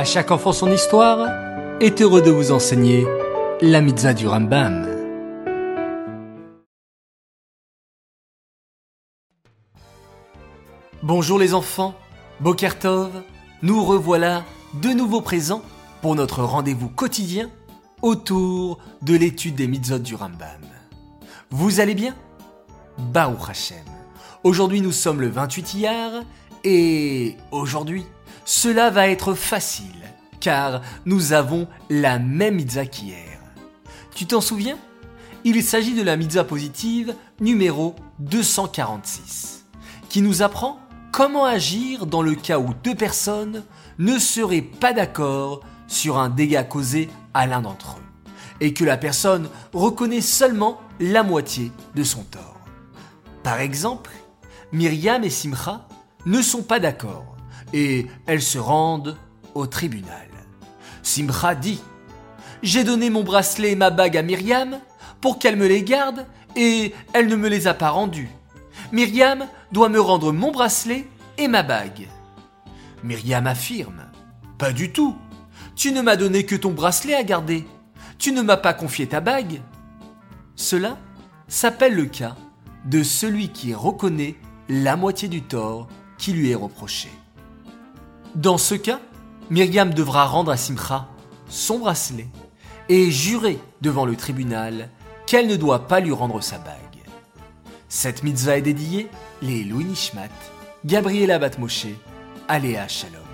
À chaque enfant son histoire est heureux de vous enseigner la mitzvah du Rambam. Bonjour les enfants, Bokertov, nous revoilà de nouveau présents pour notre rendez-vous quotidien autour de l'étude des mitzvot du Rambam. Vous allez bien? Baruch Hashem. Aujourd'hui nous sommes le 28 Iyar et aujourd'hui cela va être facile car nous avons la même mitzvah qu'hier. Tu t'en souviens? Il s'agit de la mitzvah positive numéro 246 qui nous apprend comment agir dans le cas où deux personnes ne seraient pas d'accord sur un dégât causé à l'un d'entre eux et que la personne reconnaît seulement la moitié de son tort. Par exemple, Myriam et Simcha ne sont pas d'accord et elles se rendent au tribunal. Simcha dit J'ai donné mon bracelet et ma bague à Myriam pour qu'elle me les garde et elle ne me les a pas rendus. Myriam doit me rendre mon bracelet et ma bague. Myriam affirme Pas du tout. Tu ne m'as donné que ton bracelet à garder. Tu ne m'as pas confié ta bague. Cela s'appelle le cas de celui qui reconnaît la moitié du tort qui lui est reproché. Dans ce cas, Myriam devra rendre à Simcha son bracelet et jurer devant le tribunal qu'elle ne doit pas lui rendre sa bague. Cette mitzvah est dédiée les Louis Nishmat, Gabriela Batmoshe, Aléa Shalom.